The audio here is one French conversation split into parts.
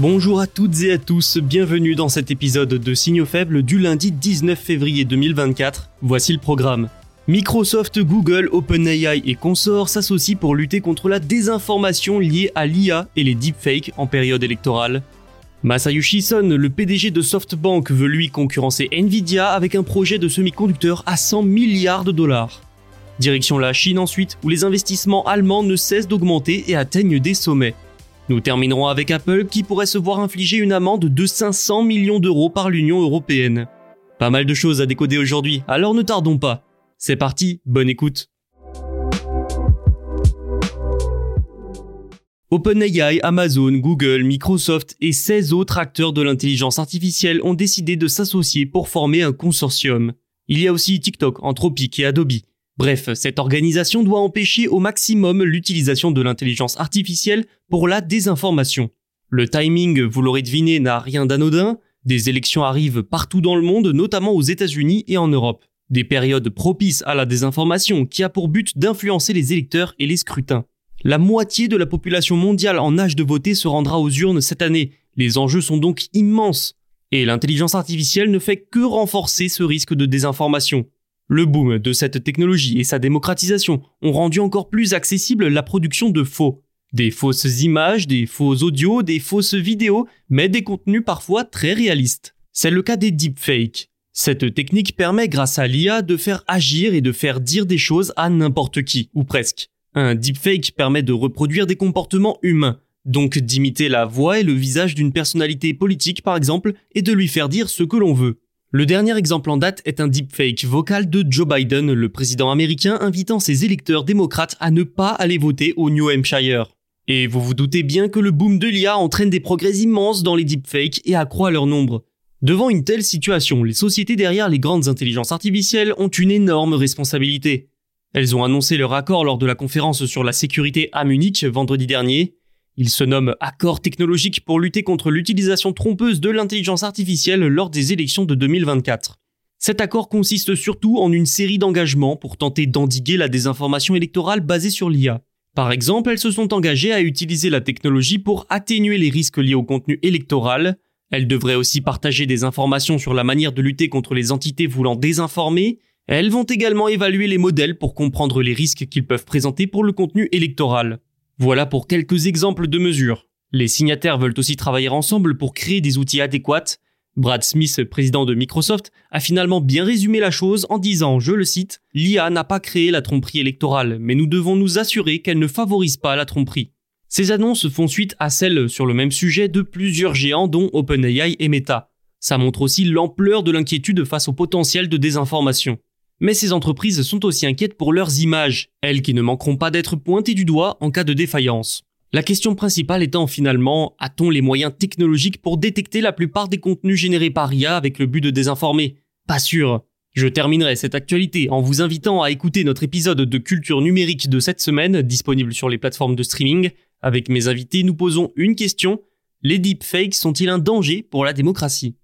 Bonjour à toutes et à tous, bienvenue dans cet épisode de Signaux faibles du lundi 19 février 2024. Voici le programme. Microsoft, Google, OpenAI et consorts s'associent pour lutter contre la désinformation liée à l'IA et les deepfakes en période électorale. Masayoshi Son, le PDG de SoftBank, veut lui concurrencer Nvidia avec un projet de semi-conducteur à 100 milliards de dollars. Direction la Chine ensuite, où les investissements allemands ne cessent d'augmenter et atteignent des sommets. Nous terminerons avec Apple qui pourrait se voir infliger une amende de 500 millions d'euros par l'Union européenne. Pas mal de choses à décoder aujourd'hui, alors ne tardons pas. C'est parti, bonne écoute. OpenAI, Amazon, Google, Microsoft et 16 autres acteurs de l'intelligence artificielle ont décidé de s'associer pour former un consortium. Il y a aussi TikTok, Anthropic et Adobe. Bref, cette organisation doit empêcher au maximum l'utilisation de l'intelligence artificielle pour la désinformation. Le timing, vous l'aurez deviné, n'a rien d'anodin. Des élections arrivent partout dans le monde, notamment aux États-Unis et en Europe. Des périodes propices à la désinformation qui a pour but d'influencer les électeurs et les scrutins. La moitié de la population mondiale en âge de voter se rendra aux urnes cette année. Les enjeux sont donc immenses. Et l'intelligence artificielle ne fait que renforcer ce risque de désinformation. Le boom de cette technologie et sa démocratisation ont rendu encore plus accessible la production de faux. Des fausses images, des faux audios, des fausses vidéos, mais des contenus parfois très réalistes. C'est le cas des deepfakes. Cette technique permet grâce à l'IA de faire agir et de faire dire des choses à n'importe qui, ou presque. Un deepfake permet de reproduire des comportements humains, donc d'imiter la voix et le visage d'une personnalité politique par exemple, et de lui faire dire ce que l'on veut. Le dernier exemple en date est un deepfake vocal de Joe Biden, le président américain invitant ses électeurs démocrates à ne pas aller voter au New Hampshire. Et vous vous doutez bien que le boom de l'IA entraîne des progrès immenses dans les deepfakes et accroît leur nombre. Devant une telle situation, les sociétés derrière les grandes intelligences artificielles ont une énorme responsabilité. Elles ont annoncé leur accord lors de la conférence sur la sécurité à Munich vendredi dernier, il se nomme Accord technologique pour lutter contre l'utilisation trompeuse de l'intelligence artificielle lors des élections de 2024. Cet accord consiste surtout en une série d'engagements pour tenter d'endiguer la désinformation électorale basée sur l'IA. Par exemple, elles se sont engagées à utiliser la technologie pour atténuer les risques liés au contenu électoral. Elles devraient aussi partager des informations sur la manière de lutter contre les entités voulant désinformer. Elles vont également évaluer les modèles pour comprendre les risques qu'ils peuvent présenter pour le contenu électoral. Voilà pour quelques exemples de mesures. Les signataires veulent aussi travailler ensemble pour créer des outils adéquats. Brad Smith, président de Microsoft, a finalement bien résumé la chose en disant, je le cite, L'IA n'a pas créé la tromperie électorale, mais nous devons nous assurer qu'elle ne favorise pas la tromperie. Ces annonces font suite à celles sur le même sujet de plusieurs géants dont OpenAI et Meta. Ça montre aussi l'ampleur de l'inquiétude face au potentiel de désinformation. Mais ces entreprises sont aussi inquiètes pour leurs images, elles qui ne manqueront pas d'être pointées du doigt en cas de défaillance. La question principale étant finalement, a-t-on les moyens technologiques pour détecter la plupart des contenus générés par IA avec le but de désinformer? Pas sûr. Je terminerai cette actualité en vous invitant à écouter notre épisode de culture numérique de cette semaine, disponible sur les plateformes de streaming. Avec mes invités, nous posons une question. Les deepfakes sont-ils un danger pour la démocratie?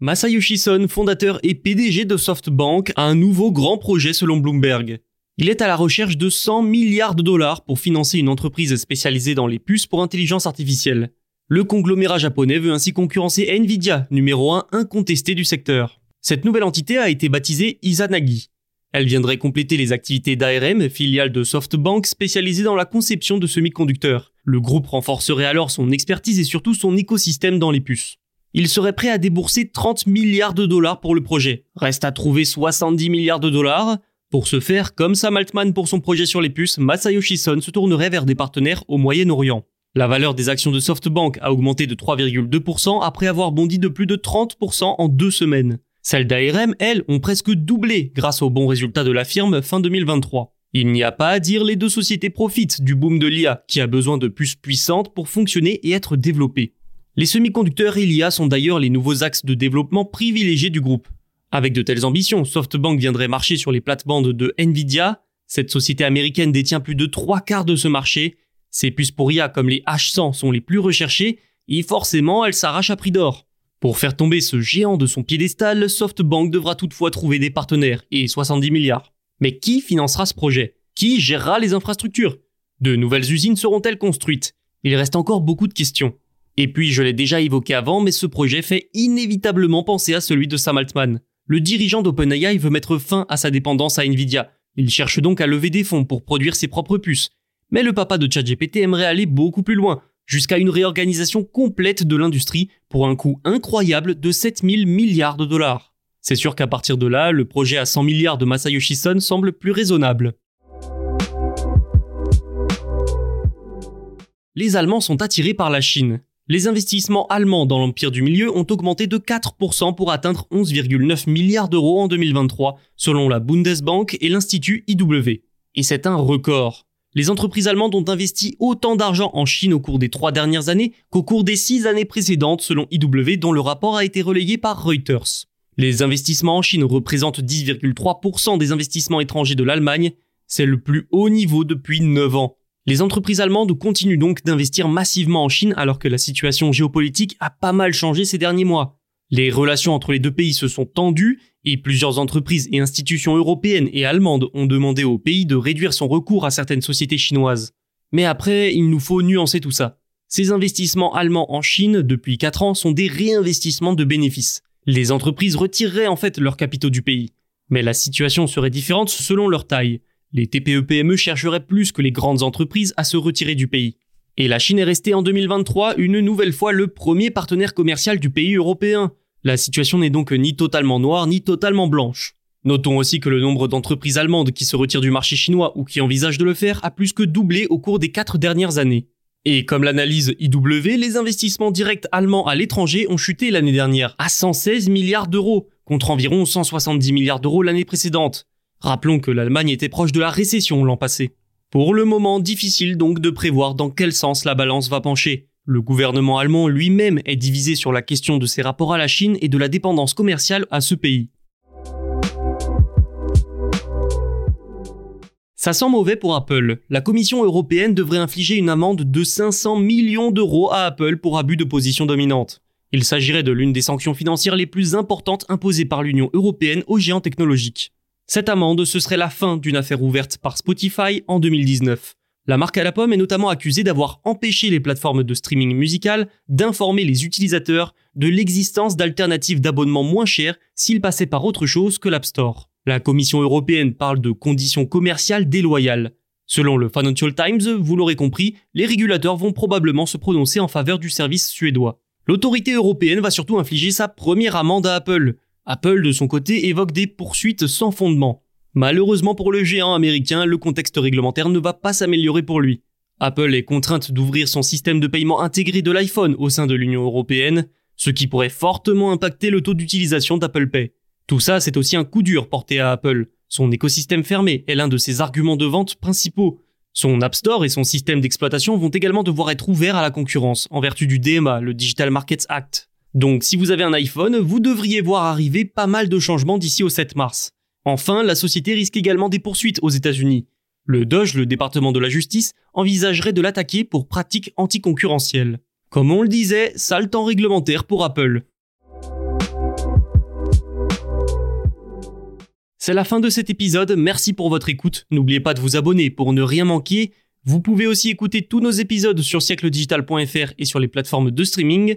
Masayoshi Son, fondateur et PDG de SoftBank, a un nouveau grand projet selon Bloomberg. Il est à la recherche de 100 milliards de dollars pour financer une entreprise spécialisée dans les puces pour intelligence artificielle. Le conglomérat japonais veut ainsi concurrencer Nvidia, numéro 1 incontesté du secteur. Cette nouvelle entité a été baptisée Izanagi. Elle viendrait compléter les activités d'ARM, filiale de SoftBank spécialisée dans la conception de semi-conducteurs. Le groupe renforcerait alors son expertise et surtout son écosystème dans les puces. Il serait prêt à débourser 30 milliards de dollars pour le projet. Reste à trouver 70 milliards de dollars. Pour ce faire, comme Sam Altman pour son projet sur les puces, Masayoshi Son se tournerait vers des partenaires au Moyen-Orient. La valeur des actions de SoftBank a augmenté de 3,2% après avoir bondi de plus de 30% en deux semaines. Celles d'ARM, elles, ont presque doublé grâce aux bons résultats de la firme fin 2023. Il n'y a pas à dire, les deux sociétés profitent du boom de l'IA qui a besoin de puces puissantes pour fonctionner et être développées. Les semi-conducteurs et sont d'ailleurs les nouveaux axes de développement privilégiés du groupe. Avec de telles ambitions, SoftBank viendrait marcher sur les plates-bandes de Nvidia. Cette société américaine détient plus de trois quarts de ce marché. Ses puces pour IA comme les H100 sont les plus recherchées et forcément elles s'arrachent à prix d'or. Pour faire tomber ce géant de son piédestal, SoftBank devra toutefois trouver des partenaires et 70 milliards. Mais qui financera ce projet? Qui gérera les infrastructures? De nouvelles usines seront-elles construites? Il reste encore beaucoup de questions. Et puis, je l'ai déjà évoqué avant, mais ce projet fait inévitablement penser à celui de Sam Altman. Le dirigeant d'OpenAI veut mettre fin à sa dépendance à Nvidia. Il cherche donc à lever des fonds pour produire ses propres puces. Mais le papa de ChatGPT aimerait aller beaucoup plus loin, jusqu'à une réorganisation complète de l'industrie pour un coût incroyable de 7000 milliards de dollars. C'est sûr qu'à partir de là, le projet à 100 milliards de Masayoshi Son semble plus raisonnable. Les Allemands sont attirés par la Chine. Les investissements allemands dans l'empire du milieu ont augmenté de 4% pour atteindre 11,9 milliards d'euros en 2023, selon la Bundesbank et l'Institut IW. Et c'est un record. Les entreprises allemandes ont investi autant d'argent en Chine au cours des trois dernières années qu'au cours des six années précédentes, selon IW, dont le rapport a été relayé par Reuters. Les investissements en Chine représentent 10,3% des investissements étrangers de l'Allemagne. C'est le plus haut niveau depuis 9 ans. Les entreprises allemandes continuent donc d'investir massivement en Chine alors que la situation géopolitique a pas mal changé ces derniers mois. Les relations entre les deux pays se sont tendues et plusieurs entreprises et institutions européennes et allemandes ont demandé au pays de réduire son recours à certaines sociétés chinoises. Mais après, il nous faut nuancer tout ça. Ces investissements allemands en Chine depuis 4 ans sont des réinvestissements de bénéfices. Les entreprises retireraient en fait leurs capitaux du pays. Mais la situation serait différente selon leur taille. Les TPE-PME chercheraient plus que les grandes entreprises à se retirer du pays. Et la Chine est restée en 2023 une nouvelle fois le premier partenaire commercial du pays européen. La situation n'est donc ni totalement noire ni totalement blanche. Notons aussi que le nombre d'entreprises allemandes qui se retirent du marché chinois ou qui envisagent de le faire a plus que doublé au cours des quatre dernières années. Et comme l'analyse IW, les investissements directs allemands à l'étranger ont chuté l'année dernière à 116 milliards d'euros, contre environ 170 milliards d'euros l'année précédente. Rappelons que l'Allemagne était proche de la récession l'an passé. Pour le moment, difficile donc de prévoir dans quel sens la balance va pencher. Le gouvernement allemand lui-même est divisé sur la question de ses rapports à la Chine et de la dépendance commerciale à ce pays. Ça sent mauvais pour Apple. La Commission européenne devrait infliger une amende de 500 millions d'euros à Apple pour abus de position dominante. Il s'agirait de l'une des sanctions financières les plus importantes imposées par l'Union européenne aux géants technologiques. Cette amende, ce serait la fin d'une affaire ouverte par Spotify en 2019. La marque à la pomme est notamment accusée d'avoir empêché les plateformes de streaming musical d'informer les utilisateurs de l'existence d'alternatives d'abonnement moins chères s'ils passaient par autre chose que l'App Store. La Commission européenne parle de conditions commerciales déloyales. Selon le Financial Times, vous l'aurez compris, les régulateurs vont probablement se prononcer en faveur du service suédois. L'autorité européenne va surtout infliger sa première amende à Apple, Apple, de son côté, évoque des poursuites sans fondement. Malheureusement pour le géant américain, le contexte réglementaire ne va pas s'améliorer pour lui. Apple est contrainte d'ouvrir son système de paiement intégré de l'iPhone au sein de l'Union européenne, ce qui pourrait fortement impacter le taux d'utilisation d'Apple Pay. Tout ça, c'est aussi un coup dur porté à Apple. Son écosystème fermé est l'un de ses arguments de vente principaux. Son App Store et son système d'exploitation vont également devoir être ouverts à la concurrence en vertu du DMA, le Digital Markets Act. Donc si vous avez un iPhone, vous devriez voir arriver pas mal de changements d'ici au 7 mars. Enfin, la société risque également des poursuites aux États-Unis. Le Doge, le département de la justice, envisagerait de l'attaquer pour pratiques anticoncurrentielles. Comme on le disait, sale temps réglementaire pour Apple. C'est la fin de cet épisode, merci pour votre écoute. N'oubliez pas de vous abonner pour ne rien manquer. Vous pouvez aussi écouter tous nos épisodes sur siècledigital.fr et sur les plateformes de streaming.